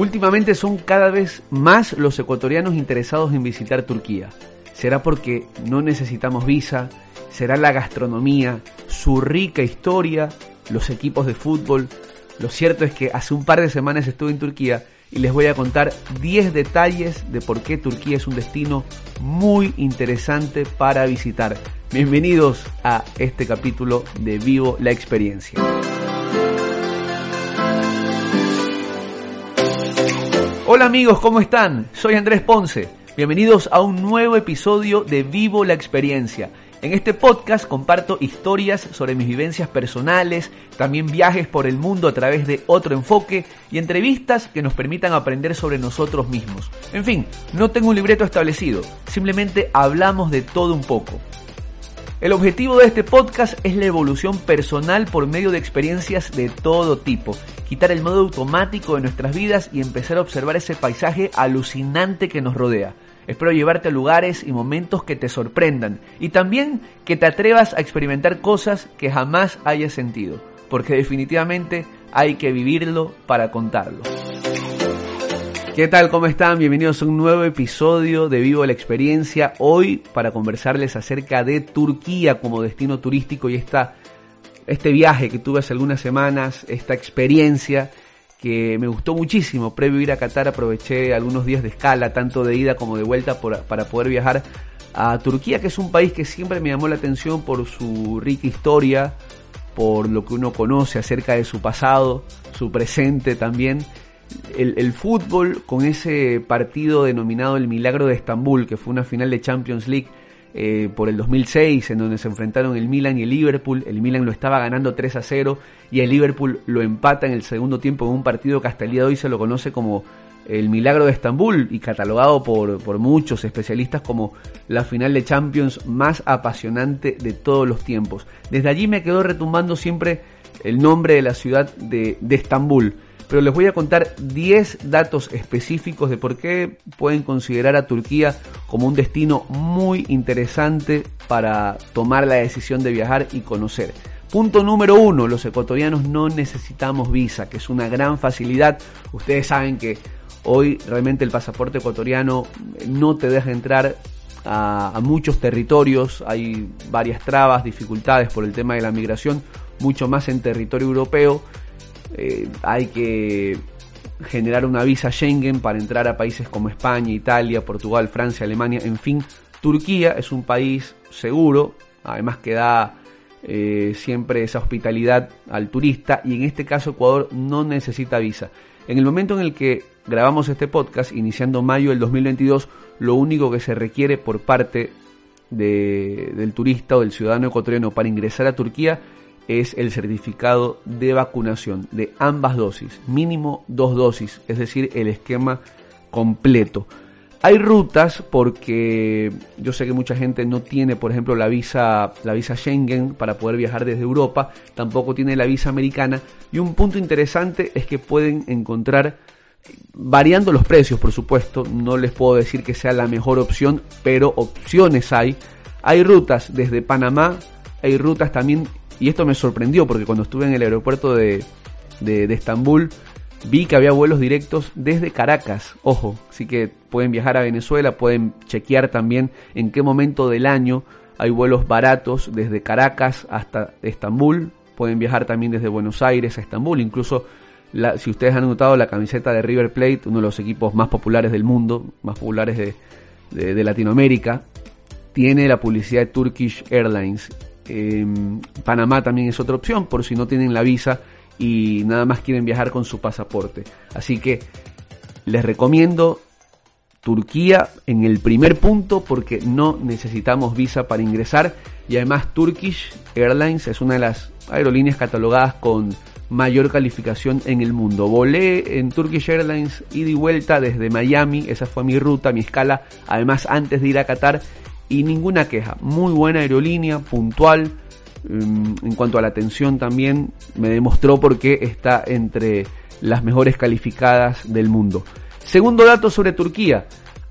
Últimamente son cada vez más los ecuatorianos interesados en visitar Turquía. ¿Será porque no necesitamos visa? ¿Será la gastronomía, su rica historia, los equipos de fútbol? Lo cierto es que hace un par de semanas estuve en Turquía y les voy a contar 10 detalles de por qué Turquía es un destino muy interesante para visitar. Bienvenidos a este capítulo de Vivo la Experiencia. Hola amigos, ¿cómo están? Soy Andrés Ponce. Bienvenidos a un nuevo episodio de Vivo la Experiencia. En este podcast comparto historias sobre mis vivencias personales, también viajes por el mundo a través de otro enfoque y entrevistas que nos permitan aprender sobre nosotros mismos. En fin, no tengo un libreto establecido, simplemente hablamos de todo un poco. El objetivo de este podcast es la evolución personal por medio de experiencias de todo tipo, quitar el modo automático de nuestras vidas y empezar a observar ese paisaje alucinante que nos rodea. Espero llevarte a lugares y momentos que te sorprendan y también que te atrevas a experimentar cosas que jamás hayas sentido, porque definitivamente hay que vivirlo para contarlo. ¿Qué tal? ¿Cómo están? Bienvenidos a un nuevo episodio de Vivo la Experiencia. Hoy para conversarles acerca de Turquía como destino turístico y esta, este viaje que tuve hace algunas semanas, esta experiencia que me gustó muchísimo. Previo a ir a Qatar aproveché algunos días de escala, tanto de ida como de vuelta, para poder viajar a Turquía, que es un país que siempre me llamó la atención por su rica historia, por lo que uno conoce acerca de su pasado, su presente también el, fútbol con ese partido denominado el Milagro de Estambul, que fue una final de Champions League eh, por el 2006, en donde se enfrentaron el Milan y el Liverpool. El Milan lo estaba ganando 3 a 0 y el Liverpool lo empata en el segundo tiempo en un partido que hasta el día de hoy se lo conoce como el Milagro de Estambul y catalogado por, por muchos especialistas como la final de Champions más apasionante de todos los tiempos. Desde allí me quedó retumbando siempre el nombre de la ciudad de, de Estambul pero les voy a contar 10 datos específicos de por qué pueden considerar a Turquía como un destino muy interesante para tomar la decisión de viajar y conocer. Punto número uno, los ecuatorianos no necesitamos visa, que es una gran facilidad. Ustedes saben que hoy realmente el pasaporte ecuatoriano no te deja entrar a, a, muchos territorios, hay varias trabas, dificultades por el tema de la migración, mucho más en territorio europeo. Eh, hay que generar una visa Schengen para entrar a países como España, Italia, Portugal, Francia, Alemania, en fin. Turquía es un país seguro, además que da eh, siempre esa hospitalidad al turista y en este caso Ecuador no necesita visa. En el momento en el que grabamos este podcast, iniciando mayo del 2022, lo único que se requiere por parte del turista o del ciudadano ecuatoriano para ingresar a Turquía es el certificado de vacunación de ambas dosis, mínimo dos dosis, es decir, el esquema completo. Hay rutas porque yo sé que mucha gente no tiene, por ejemplo, la visa, la visa Schengen para poder viajar desde Europa, tampoco tiene la visa americana y un punto interesante es que pueden encontrar variando los precios, por supuesto, no les puedo decir que sea la mejor opción, pero opciones hay. Hay rutas desde Panamá, hay rutas también y esto me sorprendió porque cuando estuve en el aeropuerto de, de, Estambul vi que había vuelos directos desde Caracas. Ojo, así que pueden viajar a Venezuela, pueden chequear también en qué momento del año hay vuelos baratos desde Caracas hasta Estambul. Pueden viajar también desde Buenos Aires a Estambul. Incluso, si ustedes han notado, la camiseta de River Plate, uno de los equipos más populares del mundo, más populares de, de Latinoamérica, tiene la publicidad de Turkish Airlines. Panamá también es otra opción por si no tienen la visa y nada más quieren viajar con su pasaporte. Así que les recomiendo Turquía en el primer punto porque no necesitamos visa para ingresar y además Turkish Airlines es una de las aerolíneas catalogadas con mayor calificación en el mundo. Volé en Turkish Airlines ida y vuelta desde Miami, esa fue mi ruta, mi escala, además antes de ir a Qatar y ninguna queja. Muy buena aerolínea, puntual. Mm, en cuanto a la atención también me demostró por qué está entre las mejores calificadas del mundo. Segundo dato sobre Turquía.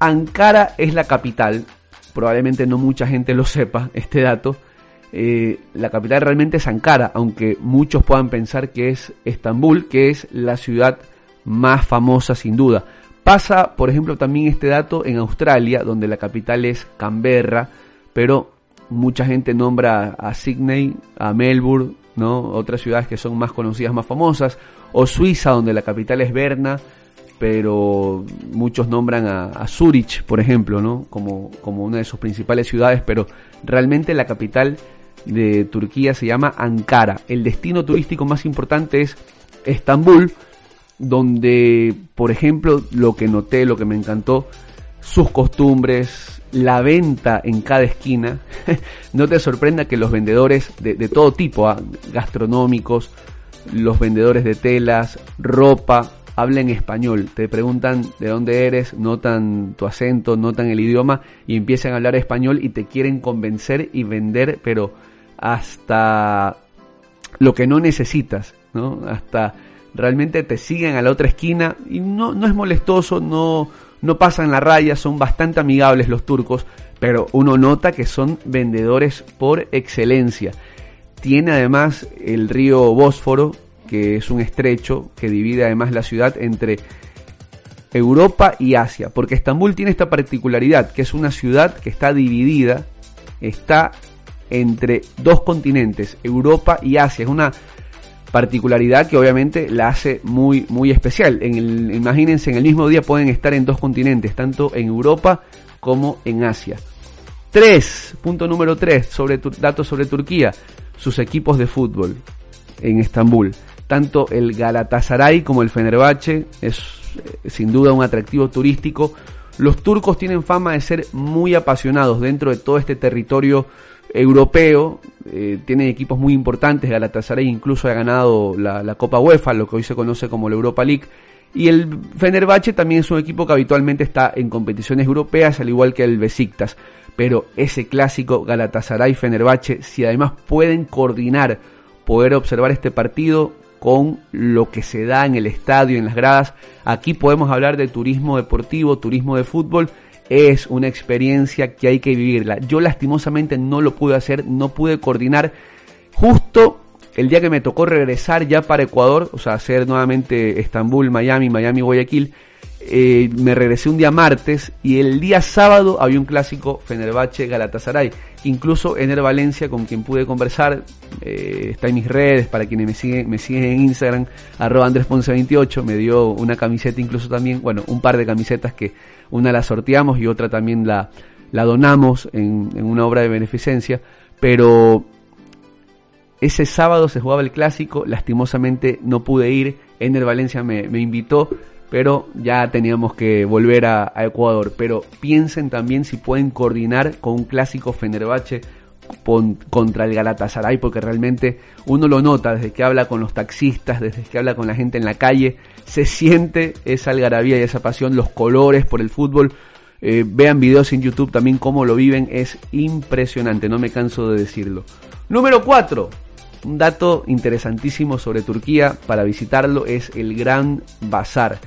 Ankara es la capital. Probablemente no mucha gente lo sepa, este dato. Eh, la capital realmente es Ankara, aunque muchos puedan pensar que es Estambul, que es la ciudad más famosa sin duda. Pasa, por ejemplo, también este dato en Australia, donde la capital es Canberra, pero mucha gente nombra a Sydney, a Melbourne, ¿no? Otras ciudades que son más conocidas, más famosas, o Suiza, donde la capital es Berna, pero muchos nombran a, Zurich, por ejemplo, ¿no? Como, como una de sus principales ciudades, pero realmente la capital de Turquía se llama Ankara. El destino turístico más importante es Estambul, donde, por ejemplo, lo que noté, lo que me encantó, sus costumbres, la venta en cada esquina. no te sorprenda que los vendedores de, todo tipo, ¿ah? gastronómicos, los vendedores de telas, ropa, hablen español. Te preguntan de dónde eres, notan tu acento, notan el idioma y empiezan a hablar español y te quieren convencer y vender, pero hasta lo que no necesitas, ¿no? Hasta realmente te siguen a la otra esquina y no, no es molestoso, no, no pasan la raya, son bastante amigables los turcos, pero uno nota que son vendedores por excelencia. Tiene además el río Bósforo, que es un estrecho que divide además la ciudad entre Europa y Asia, porque Estambul tiene esta particularidad, que es una ciudad que está dividida, está entre dos continentes, Europa y Asia, es una particularidad que obviamente la hace muy, muy especial. En el, imagínense, en el mismo día pueden estar en dos continentes, tanto en Europa como en Asia. 3. Punto número 3. Sobre datos sobre Turquía. Sus equipos de fútbol en Estambul. Tanto el Galatasaray como el Fenerbahce es eh, sin duda un atractivo turístico. Los turcos tienen fama de ser muy apasionados dentro de todo este territorio europeo, eh, tiene equipos muy importantes, Galatasaray incluso ha ganado la, Copa UEFA, lo que hoy se conoce como la Europa League, y el Fenerbahce también es un equipo que habitualmente está en competiciones europeas, al igual que el Besiktas, pero ese clásico Galatasaray-Fenerbahce, si además pueden coordinar, poder observar este partido con lo que se da en el estadio, en las gradas, aquí podemos hablar de turismo deportivo, turismo de fútbol, es una experiencia que hay que vivirla. Yo lastimosamente no lo pude hacer, no pude coordinar. Justo el día que me tocó regresar ya para Ecuador, o sea, hacer nuevamente Estambul, Miami, Miami, Guayaquil, eh, me regresé un día martes y el día sábado había un clásico Fenerbahce Galatasaray. Incluso Ener Valencia, con quien pude conversar, eh, está en mis redes para quienes me siguen, me siguen en Instagram, arroba Andrés 28, me dio una camiseta incluso también, bueno, un par de camisetas que una la sorteamos y otra también la, la donamos en, en una obra de beneficencia, pero ese sábado se jugaba el clásico, lastimosamente no pude ir, Ener Valencia me, me invitó, pero ya teníamos que volver a, Ecuador. Pero piensen también si pueden coordinar con un clásico Fenerbahce contra el Galatasaray, porque realmente uno lo nota desde que habla con los taxistas, desde que habla con la gente en la calle, se siente esa algarabía y esa pasión, los colores por el fútbol. Eh, vean videos en YouTube también cómo lo viven, es impresionante, no me canso de decirlo. Número 4. Un dato interesantísimo sobre Turquía para visitarlo es el Gran Bazar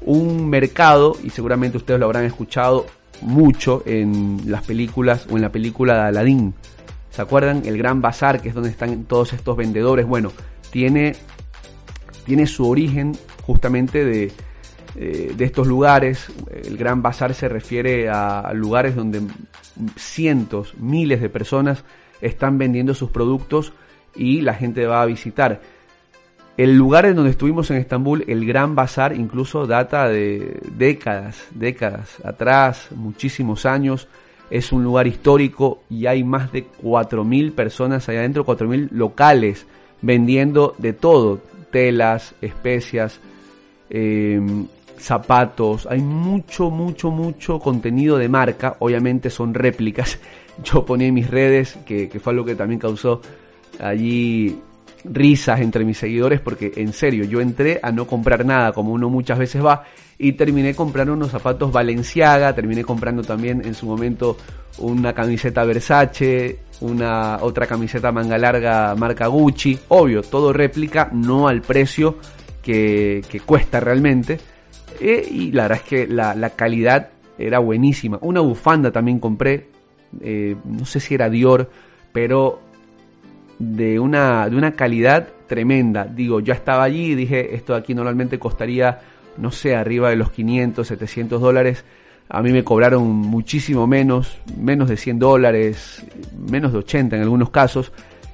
un mercado, y seguramente ustedes lo habrán escuchado mucho en las películas o en la película de Aladdin. ¿Se acuerdan? El Gran Bazar, que es donde están todos estos vendedores. Bueno, tiene, tiene su origen justamente de, eh, de estos lugares. El Gran Bazar se refiere a lugares donde cientos, miles de personas están vendiendo sus productos y la gente va a visitar. El lugar en donde estuvimos en Estambul, el Gran Bazar, incluso data de décadas, décadas atrás, muchísimos años. Es un lugar histórico y hay más de 4.000 personas allá adentro, 4.000 locales vendiendo de todo, telas, especias, em, zapatos. Hay mucho, mucho, mucho contenido de marca. Obviamente son réplicas. Yo ponía en mis redes, que, que fue algo que también causó allí risas entre mis seguidores porque en serio yo entré a no comprar nada como uno muchas veces va y terminé comprando unos zapatos Valenciaga, terminé comprando también en su momento una camiseta Versace, una otra camiseta manga larga marca Gucci, obvio, todo réplica, no al precio que, cuesta realmente. Eh, y la verdad es que la, calidad era buenísima. Una bufanda también compré, eh, no sé si era Dior, pero de una, de una calidad tremenda. Digo, yo estaba allí y dije, esto de aquí normalmente costaría no sé, arriba de los 500, 700 dólares. A mí me cobraron muchísimo menos, menos de 100 dólares, menos de 80 en algunos casos.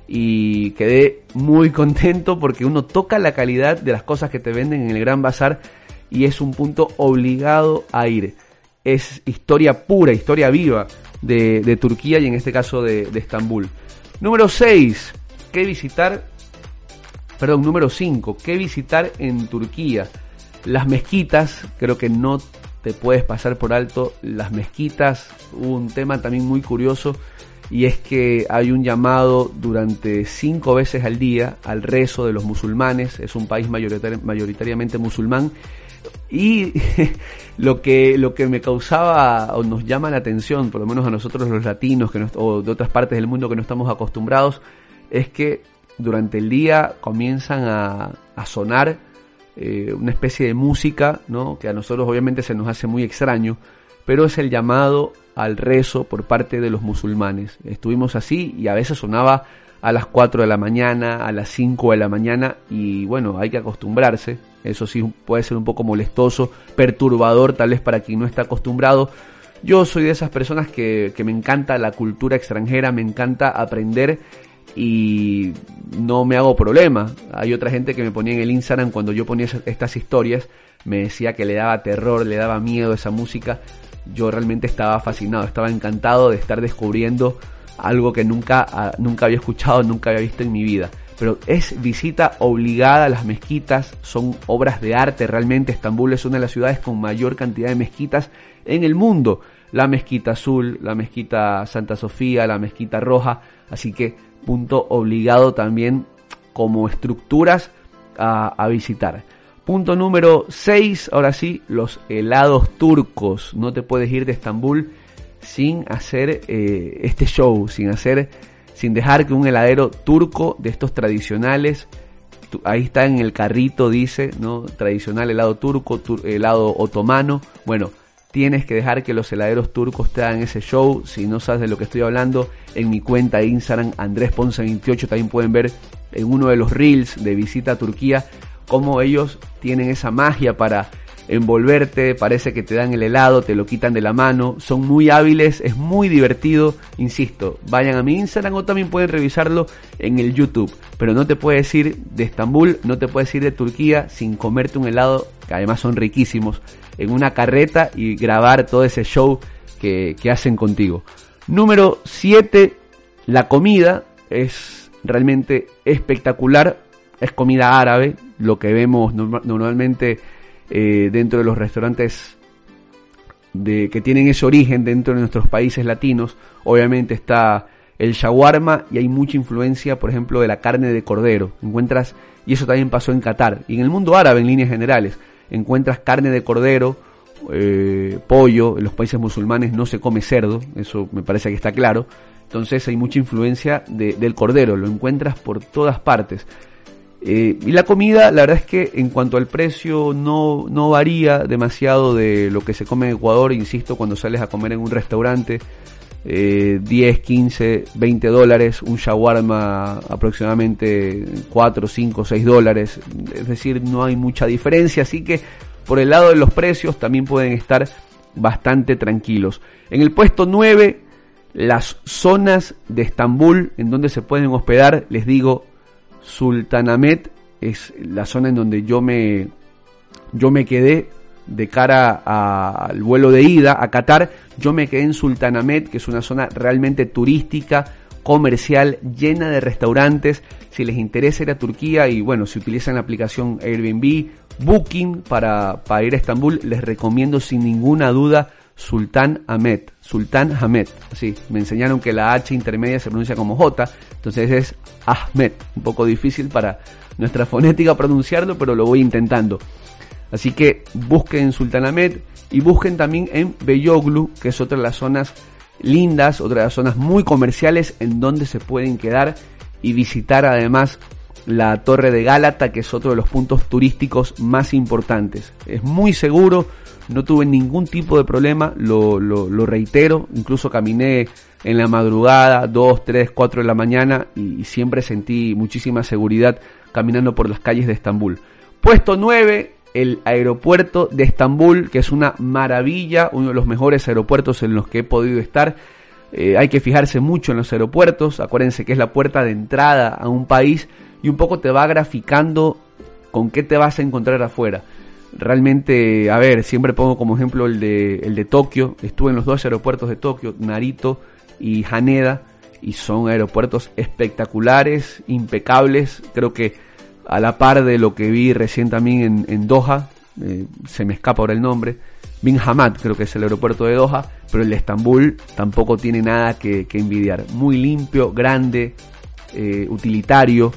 Y quedé muy contento porque uno toca la calidad de las cosas que te venden en el Gran Bazar y es un punto obligado a ir. Es historia pura, historia viva de, Turquía y en este caso de, de Estambul. Número 6. ¿Qué visitar? Perdón, número 5. ¿Qué visitar en Turquía? Las mezquitas, creo que no te puedes pasar por alto las mezquitas. un tema también muy curioso y es que hay un llamado durante cinco veces al día al rezo de los musulmanes. Es un país mayoritariamente musulmán y lo que, lo que me causaba o nos llama la atención, por lo menos a nosotros los latinos que o de otras partes del mundo que no estamos acostumbrados, es que durante el día comienzan a, sonar eh, una especie de música, ¿no? que a nosotros obviamente se nos hace muy extraño, pero es el llamado al rezo por parte de los musulmanes. Estuvimos así y a veces sonaba a las 4 de la mañana, a las 5 de la mañana y bueno, hay que acostumbrarse. Eso sí puede ser un poco molestoso, perturbador tal vez para quien no está acostumbrado. Yo soy de esas personas que, que me encanta la cultura extranjera, me encanta aprender y no me hago problema. Hay otra gente que me ponía en el Instagram cuando yo ponía estas historias, me decía que le daba terror, le daba miedo esa música. Yo realmente estaba fascinado, estaba encantado de estar descubriendo algo que nunca, ah, nunca había escuchado, nunca había visto en mi vida. Pero es visita obligada a las mezquitas, son obras de arte realmente. Estambul es una de las ciudades con mayor cantidad de mezquitas en el mundo. La mezquita azul, la mezquita Santa Sofía, la mezquita roja. Así que punto obligado también como estructuras a, a visitar. Punto número 6, ahora sí, los helados turcos. No te puedes ir de Estambul sin hacer eh, este show, sin hacer, sin dejar que un heladero turco de estos tradicionales, ahí está en el carrito dice, ¿no? Tradicional helado turco, helado otomano, bueno, tienes que dejar que los heladeros turcos te hagan ese show, si no sabes de lo que estoy hablando, en mi cuenta de Instagram, Andrés Ponce 28, también pueden ver en uno de los reels de visita a Turquía, cómo ellos tienen esa magia para envolverte, parece que te dan el helado, te lo quitan de la mano, son muy hábiles, es muy divertido, insisto, vayan a mi Instagram o también pueden revisarlo en el YouTube, pero no te puedes ir de Estambul, no te puedes ir de Turquía sin comerte un helado, que además son riquísimos, en una carreta y grabar todo ese show que, que hacen contigo. Número 7, la comida es realmente espectacular, es comida árabe, lo que vemos normalmente eh, dentro de los restaurantes de, que tienen ese origen dentro de nuestros países latinos. Obviamente está el shawarma y hay mucha influencia, por ejemplo, de la carne de cordero. Encuentras, y eso también pasó en Qatar, y en el mundo árabe en líneas generales, encuentras carne de cordero, eh, pollo, en los países musulmanes no se come cerdo, eso me parece que está claro. Entonces hay mucha influencia del cordero, lo encuentras por todas partes. Eh, y la comida, la verdad es que en cuanto al precio no, no varía demasiado de lo que se come en Ecuador, insisto, cuando sales a comer en un restaurante, 10, 15, 20 dólares, un shawarma aproximadamente 4, 5, 6 dólares, es decir, no hay mucha diferencia, así que por el lado de los precios también pueden estar bastante tranquilos. En el puesto 9, las zonas de Estambul en donde se pueden hospedar, les digo, Sultanamet es la zona en donde yo me, yo me quedé de cara al vuelo de ida a Qatar. Yo me quedé en Sultanamet, que es una zona realmente turística, comercial, llena de restaurantes. Si les interesa ir a Turquía y bueno, si utilizan la aplicación Airbnb, Booking para, para ir a Estambul, les recomiendo sin ninguna duda Sultan Ahmed. Sultan Ahmed. Así, me enseñaron que la H intermedia se pronuncia como J, entonces es Ahmed. Un poco difícil para nuestra fonética pronunciarlo, pero lo voy intentando. Así que busquen Sultan Ahmed y busquen también en Beyoglu, que es otra de las zonas lindas, otra de las zonas muy comerciales en donde se pueden quedar y visitar además la Torre de Gálata, que es otro de los puntos turísticos más importantes. Es muy seguro, no tuve ningún tipo de problema, lo, lo, reitero, incluso caminé en la madrugada, 2, 3, 4 de la mañana y, siempre sentí muchísima seguridad caminando por las calles de Estambul. Puesto 9, el aeropuerto de Estambul, que es una maravilla, uno de los mejores aeropuertos en los que he podido estar. Eh, hay que fijarse mucho en los aeropuertos, acuérdense que es la puerta de entrada a un país y un poco te va graficando con qué te vas a encontrar afuera. Realmente, a ver, siempre pongo como ejemplo el de, el de Tokio, estuve en los dos aeropuertos de Tokio, Narito y Haneda, y son aeropuertos espectaculares, impecables, creo que a la par de lo que vi recién también en, Doha, eh, se me escapa ahora el nombre, Bin Hamad creo que es el aeropuerto de Doha, pero el de Estambul tampoco tiene nada que, envidiar, muy limpio, grande, eh, utilitario,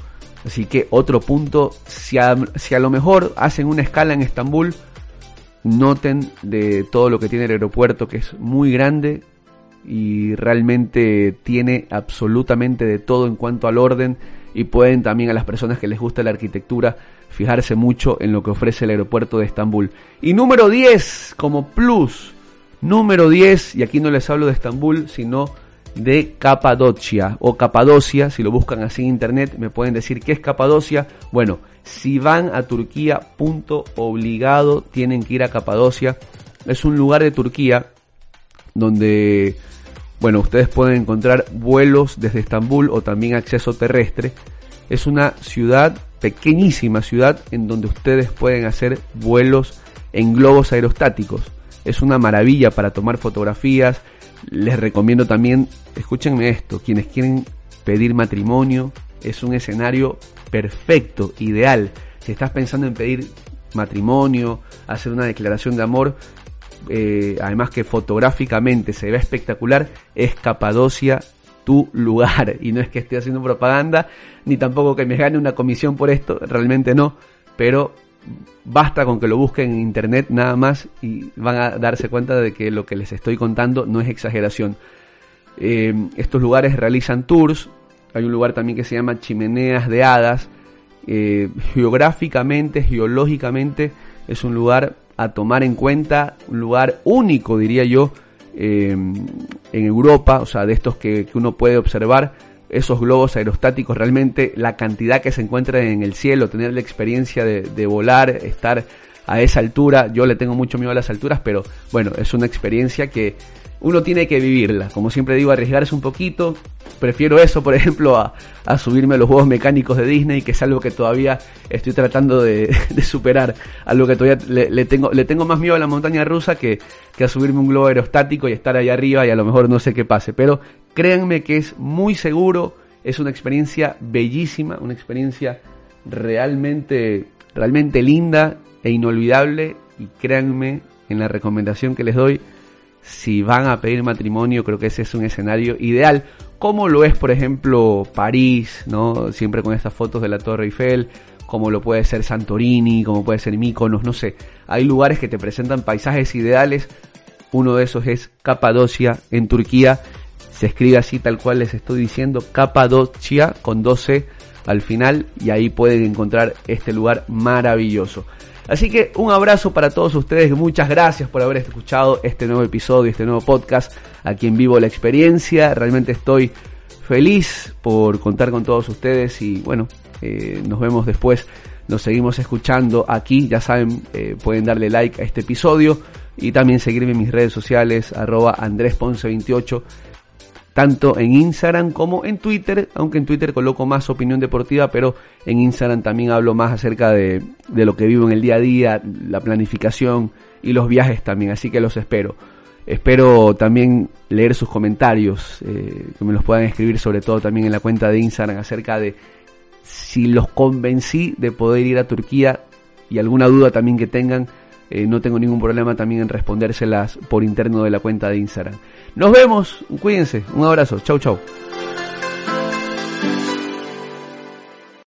así que otro punto, si a, lo mejor hacen una escala en Estambul, noten de todo lo que tiene el aeropuerto, que es muy grande, y realmente tiene absolutamente de todo en cuanto al orden y pueden también a las personas que les gusta la arquitectura fijarse mucho en lo que ofrece el aeropuerto de Estambul. Y número 10 como plus, número 10, y aquí no les hablo de Estambul, sino de Capadocia o Capadocia, si lo buscan así en internet me pueden decir qué es Capadocia. Bueno, si van a Turquía, punto obligado, tienen que ir a Capadocia. Es un lugar de Turquía donde bueno, ustedes pueden encontrar vuelos desde Estambul o también acceso terrestre. Es una ciudad, pequeñísima ciudad, en donde ustedes pueden hacer vuelos en globos aerostáticos. Es una maravilla para tomar fotografías. Les recomiendo también, escúchenme esto, quienes quieren pedir matrimonio, es un escenario perfecto, ideal. Si estás pensando en pedir matrimonio, hacer una declaración de amor, eh, además que fotográficamente se ve espectacular, es Capadocia tu lugar. Y no es que esté haciendo propaganda, ni tampoco que me gane una comisión por esto, realmente no, pero basta con que lo busquen en internet nada más y van a darse cuenta de que lo que les estoy contando no es exageración. Eh, estos lugares realizan tours, hay un lugar también que se llama Chimeneas de Hadas, eh, geográficamente, geológicamente es un lugar a tomar en cuenta, un lugar único, diría yo, em, en Europa, o sea, de estos que, uno puede observar, esos globos aerostáticos, realmente la cantidad que se encuentra en el cielo, tener la experiencia de, de volar, estar a esa altura, yo le tengo mucho miedo a las alturas, pero bueno, es una experiencia que uno tiene que vivirla. Como siempre digo, arriesgarse un poquito. Prefiero eso, por ejemplo, a, subirme a los juegos mecánicos de Disney, que es algo que todavía estoy tratando de, superar. Algo que todavía le, tengo, le tengo más miedo a la montaña rusa que, que a subirme un globo aerostático y estar ahí arriba y a lo mejor no sé qué pase. Pero créanme que es muy seguro, es una experiencia bellísima, una experiencia realmente, realmente linda e inolvidable. Y créanme en la recomendación que les doy si van a pedir matrimonio, creo que ese es un escenario ideal, como lo es, por ejemplo, París, ¿no? Siempre con estas fotos de la Torre Eiffel, como lo puede ser Santorini, como puede ser Mykonos, no sé. Hay lugares que te presentan paisajes ideales. Uno de esos es Capadocia en Turquía. Se escribe así tal cual les estoy diciendo, Capadocia con 12 al final y ahí pueden encontrar este lugar maravilloso. Así que un abrazo para todos ustedes, muchas gracias por haber escuchado este nuevo episodio, este nuevo podcast aquí en vivo la experiencia. Realmente estoy feliz por contar con todos ustedes y bueno, eh, nos vemos después, nos seguimos escuchando aquí, ya saben, eh, pueden darle like a este episodio y también seguirme en mis redes sociales, arroba andresponce28 tanto en Instagram como en Twitter, aunque en Twitter coloco más opinión deportiva, pero en Instagram también hablo más acerca de, lo que vivo en el día a día, la planificación y los viajes también, así que los espero. Espero también leer sus comentarios, eh, que me los puedan escribir sobre todo también en la cuenta de Instagram acerca de si los convencí de poder ir a Turquía y alguna duda también que tengan, eh, no tengo ningún problema también en respondérselas por interno de la cuenta de Instagram. Nos vemos, cuídense, un abrazo, chau chau.